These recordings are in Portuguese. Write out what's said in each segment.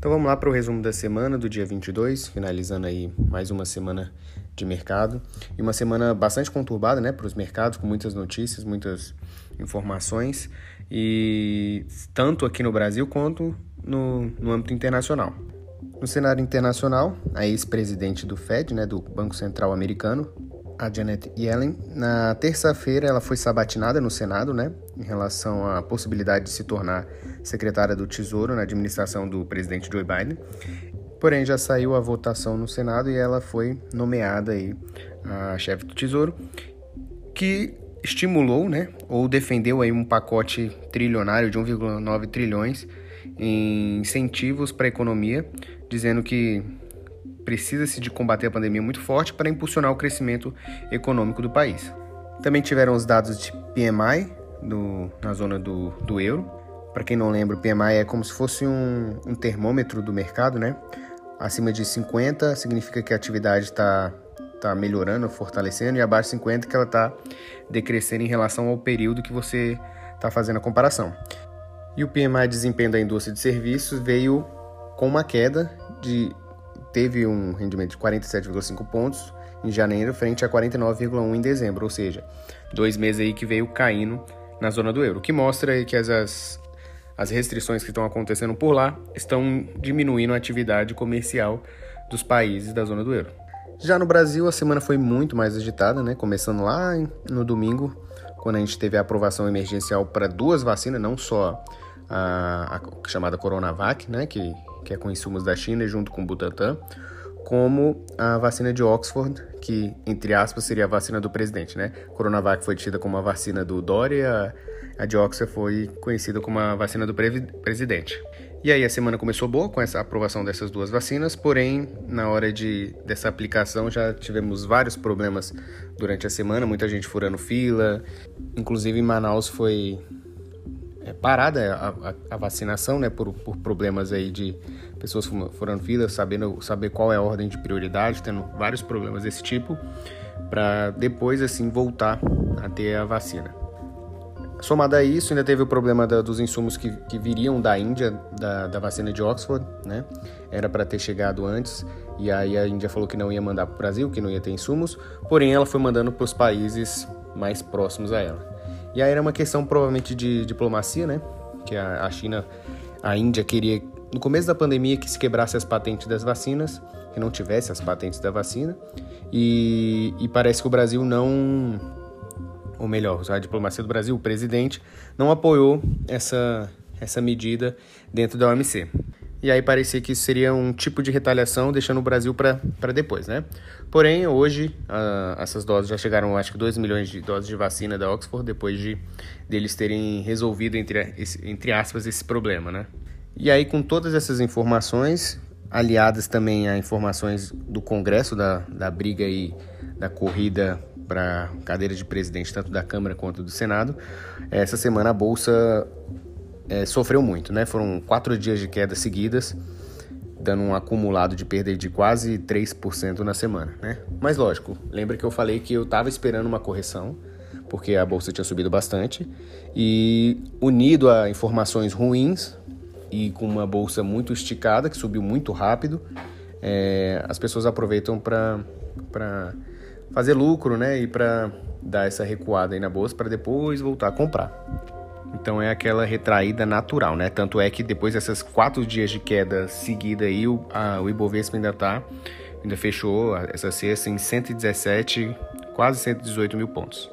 Então vamos lá para o resumo da semana do dia 22, finalizando aí mais uma semana de mercado e uma semana bastante conturbada, né, para os mercados, com muitas notícias, muitas informações e tanto aqui no Brasil quanto no, no âmbito internacional. No cenário internacional, a ex-presidente do Fed, né, do Banco Central Americano, a Janet Yellen, na terça-feira ela foi sabatinada no Senado, né, em relação à possibilidade de se tornar secretária do Tesouro na administração do presidente Joe Biden. Porém, já saiu a votação no Senado e ela foi nomeada aí a chefe do Tesouro, que estimulou, né, ou defendeu aí um pacote trilionário de 1,9 trilhões em incentivos para a economia, dizendo que precisa-se de combater a pandemia muito forte para impulsionar o crescimento econômico do país. Também tiveram os dados de PMI do, na zona do, do euro. Para quem não lembra, o PMI é como se fosse um, um termômetro do mercado, né? Acima de 50 significa que a atividade está tá melhorando, fortalecendo, e abaixo de 50 que ela está decrescendo em relação ao período que você está fazendo a comparação. E o PMI desempenho da indústria de serviços veio com uma queda de teve um rendimento de 47,5 pontos em janeiro frente a 49,1 em dezembro, ou seja, dois meses aí que veio caindo na zona do euro, o que mostra que as, as restrições que estão acontecendo por lá estão diminuindo a atividade comercial dos países da zona do euro. Já no Brasil, a semana foi muito mais agitada, né? Começando lá no domingo, quando a gente teve a aprovação emergencial para duas vacinas, não só a, a chamada Coronavac, né? Que que é com insumos da China junto com o Butantan, como a vacina de Oxford, que, entre aspas, seria a vacina do presidente, né? Coronavac foi tida como a vacina do Dória, a de Oxford foi conhecida como a vacina do pre presidente. E aí a semana começou boa com essa aprovação dessas duas vacinas, porém, na hora de, dessa aplicação já tivemos vários problemas durante a semana, muita gente furando fila, inclusive em Manaus foi é, parada a, a, a, vacinação, né, por, por problemas aí de pessoas furando fila, sabendo saber qual é a ordem de prioridade, tendo vários problemas desse tipo, para depois assim voltar a ter a vacina. Somado a isso, ainda teve o problema da, dos insumos que, que, viriam da Índia, da, da vacina de Oxford, né? Era para ter chegado antes, e aí a Índia falou que não ia mandar para o Brasil, que não ia ter insumos, porém ela foi mandando para os países mais próximos a ela. E aí era uma questão provavelmente de diplomacia, né? Que a, a China, a Índia queria, no começo da pandemia, que se quebrasse as patentes das vacinas, que não tivesse as patentes da vacina. E, e parece que o Brasil não, ou melhor, a diplomacia do Brasil, o presidente, não apoiou essa, essa medida dentro da OMC. E aí parecia que isso seria um tipo de retaliação, deixando o Brasil para depois, né? Porém, hoje, uh, essas doses já chegaram, acho que 2 milhões de doses de vacina da Oxford, depois de deles terem resolvido, entre, entre aspas, esse problema, né? E aí, com todas essas informações, aliadas também a informações do Congresso, da, da briga aí, da corrida para cadeira de presidente, tanto da Câmara quanto do Senado, essa semana a Bolsa é, sofreu muito, né? Foram quatro dias de queda seguidas, dando um acumulado de perda de quase 3% na semana, né? Mas lógico, lembra que eu falei que eu estava esperando uma correção, porque a bolsa tinha subido bastante, e unido a informações ruins e com uma bolsa muito esticada, que subiu muito rápido, é, as pessoas aproveitam para fazer lucro, né? E para dar essa recuada aí na bolsa para depois voltar a comprar. Então é aquela retraída natural, né? Tanto é que depois dessas quatro dias de queda seguida aí, o, a, o Ibovespa ainda tá, ainda fechou essa sexta em 117, quase 118 mil pontos.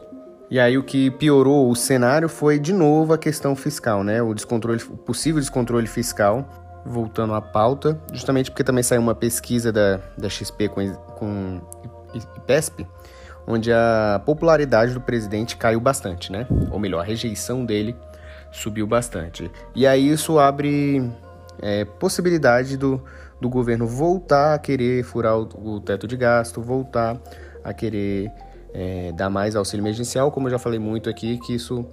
E aí o que piorou o cenário foi de novo a questão fiscal, né? O descontrole, o possível descontrole fiscal, voltando à pauta, justamente porque também saiu uma pesquisa da, da XP com, com IPESP, onde a popularidade do presidente caiu bastante, né? Ou melhor, a rejeição dele subiu bastante. E aí isso abre é, possibilidade do, do governo voltar a querer furar o, o teto de gasto, voltar a querer é, dar mais auxílio emergencial, como eu já falei muito aqui, que isso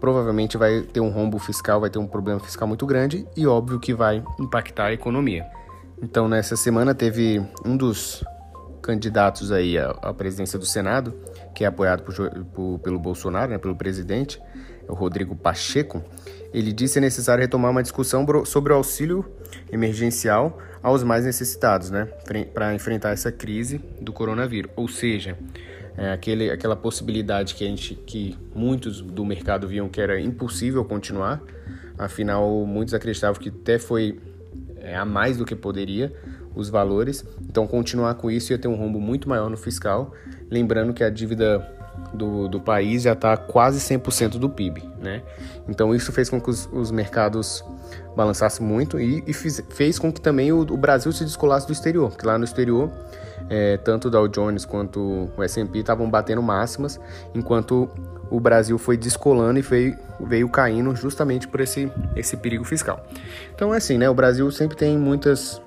provavelmente vai ter um rombo fiscal, vai ter um problema fiscal muito grande e óbvio que vai impactar a economia. Então nessa semana teve um dos candidatos aí à, presidência do Senado, que é apoiado por, por, pelo Bolsonaro, né, pelo presidente, o Rodrigo Pacheco, ele disse que é necessário retomar uma discussão sobre o auxílio emergencial aos mais necessitados, né, para enfrentar essa crise do coronavírus. Ou seja, é aquele, aquela possibilidade que a gente, que muitos do mercado viam que era impossível continuar. Afinal, muitos acreditavam que até foi é, a mais do que poderia os valores. Então, continuar com isso ia ter um rombo muito maior no fiscal. Lembrando que a dívida do, do país já está quase 100% do PIB, né? Então isso fez com que os, os mercados balançassem muito e, e fiz, fez com que também o, o, Brasil se descolasse do exterior, porque lá no exterior é, tanto o Dow Jones quanto o S&P estavam batendo máximas, enquanto o Brasil foi descolando e veio, veio caindo justamente por esse, esse perigo fiscal. Então é assim, né? O Brasil sempre tem muitas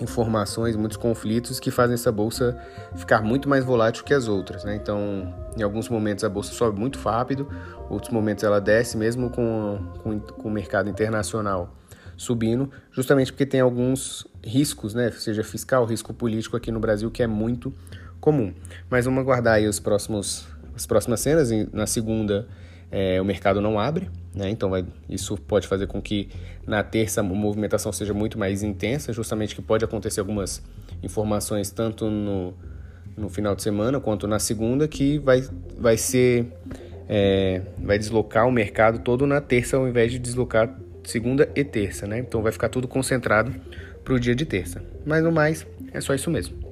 informações, muitos conflitos que fazem essa bolsa ficar muito mais volátil que as outras. Né? Então, em alguns momentos a bolsa sobe muito rápido, outros momentos ela desce, mesmo com, com, com o mercado internacional subindo, justamente porque tem alguns riscos, né? seja fiscal, risco político aqui no Brasil, que é muito comum. Mas vamos aguardar aí os próximos, as próximas cenas. Na segunda, é, o mercado não abre, né? Então vai, isso pode fazer com que na terça a movimentação seja muito mais intensa, justamente que pode acontecer algumas informações tanto no, no final de semana quanto na segunda que vai, vai ser é, vai deslocar o mercado todo na terça ao invés de deslocar segunda e terça, né? Então vai ficar tudo concentrado para o dia de terça. Mas no mais é só isso mesmo.